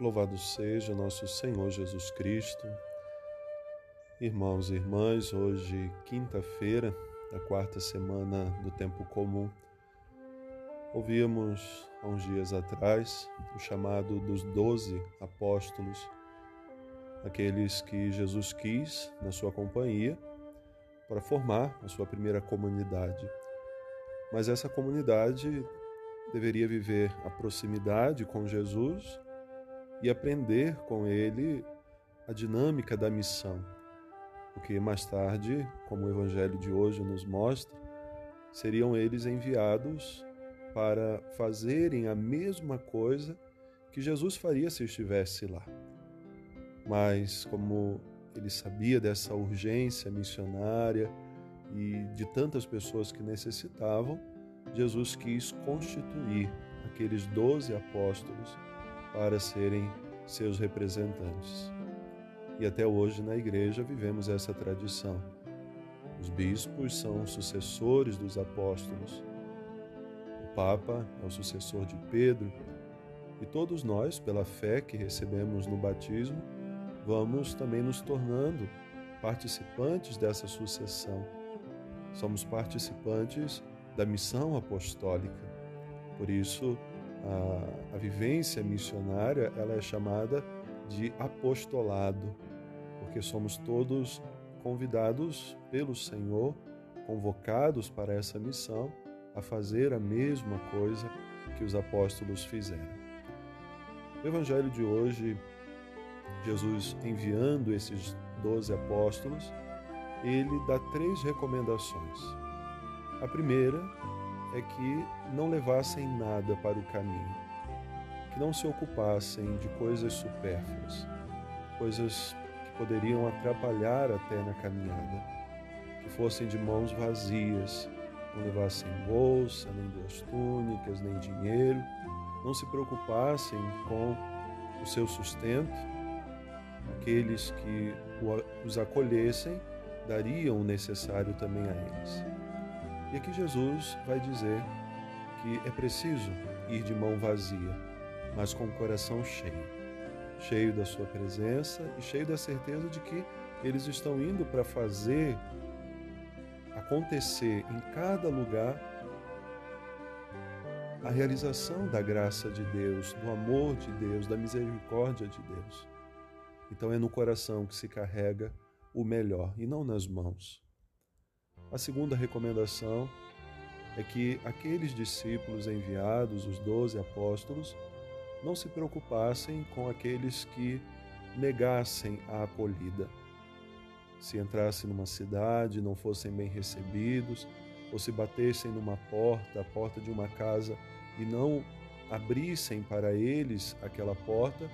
Louvado seja nosso Senhor Jesus Cristo. Irmãos e irmãs, hoje, quinta-feira da quarta semana do tempo comum, ouvíamos há uns dias atrás o chamado dos doze apóstolos, aqueles que Jesus quis na sua companhia para formar a sua primeira comunidade. Mas essa comunidade deveria viver a proximidade com Jesus e aprender com ele a dinâmica da missão. Porque mais tarde, como o evangelho de hoje nos mostra, seriam eles enviados para fazerem a mesma coisa que Jesus faria se estivesse lá. Mas como ele sabia dessa urgência missionária e de tantas pessoas que necessitavam, Jesus quis constituir aqueles doze apóstolos para serem seus representantes. E até hoje na igreja vivemos essa tradição. Os bispos são sucessores dos apóstolos. O Papa é o sucessor de Pedro. E todos nós, pela fé que recebemos no batismo, vamos também nos tornando participantes dessa sucessão. Somos participantes da missão apostólica. Por isso, a, a vivência missionária ela é chamada de apostolado, porque somos todos convidados pelo Senhor, convocados para essa missão, a fazer a mesma coisa que os apóstolos fizeram. No Evangelho de hoje, Jesus enviando esses doze apóstolos, ele dá três recomendações. A primeira é que não levassem nada para o caminho, que não se ocupassem de coisas supérfluas, coisas que poderiam atrapalhar até na caminhada, que fossem de mãos vazias, não levassem bolsa, nem duas túnicas, nem dinheiro, não se preocupassem com o seu sustento, aqueles que os acolhessem dariam o necessário também a eles. E aqui Jesus vai dizer que é preciso ir de mão vazia, mas com o coração cheio cheio da Sua presença e cheio da certeza de que eles estão indo para fazer acontecer em cada lugar a realização da graça de Deus, do amor de Deus, da misericórdia de Deus. Então é no coração que se carrega o melhor e não nas mãos. A segunda recomendação é que aqueles discípulos enviados, os doze apóstolos, não se preocupassem com aqueles que negassem a acolhida. Se entrassem numa cidade, não fossem bem recebidos, ou se batessem numa porta, a porta de uma casa, e não abrissem para eles aquela porta,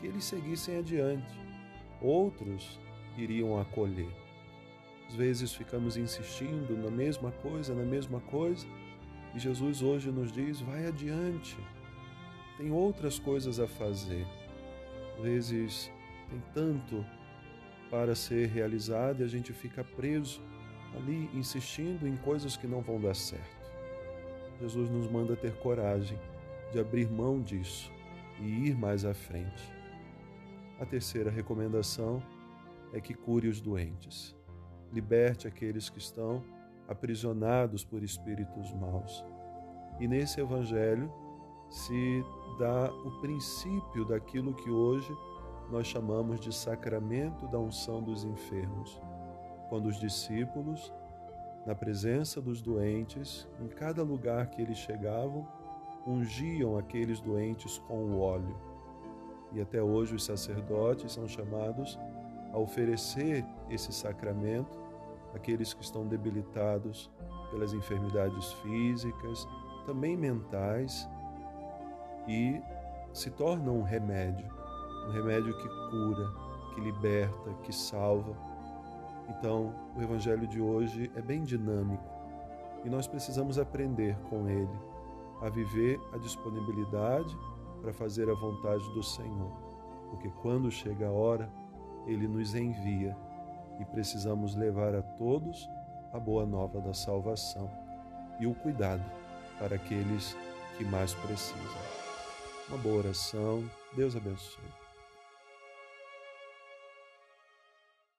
que eles seguissem adiante. Outros iriam acolher. Às vezes ficamos insistindo na mesma coisa, na mesma coisa, e Jesus hoje nos diz: vai adiante, tem outras coisas a fazer. Às vezes tem tanto para ser realizado e a gente fica preso ali insistindo em coisas que não vão dar certo. Jesus nos manda ter coragem de abrir mão disso e ir mais à frente. A terceira recomendação é que cure os doentes liberte aqueles que estão aprisionados por espíritos maus. E nesse evangelho se dá o princípio daquilo que hoje nós chamamos de sacramento da unção dos enfermos. Quando os discípulos, na presença dos doentes, em cada lugar que eles chegavam, ungiam aqueles doentes com o óleo. E até hoje os sacerdotes são chamados a oferecer esse sacramento aqueles que estão debilitados pelas enfermidades físicas, também mentais, e se tornam um remédio, um remédio que cura, que liberta, que salva. Então, o Evangelho de hoje é bem dinâmico e nós precisamos aprender com ele a viver a disponibilidade para fazer a vontade do Senhor, porque quando chega a hora, ele nos envia e precisamos levar a todos a boa nova da salvação e o cuidado para aqueles que mais precisam. uma boa oração. Deus abençoe.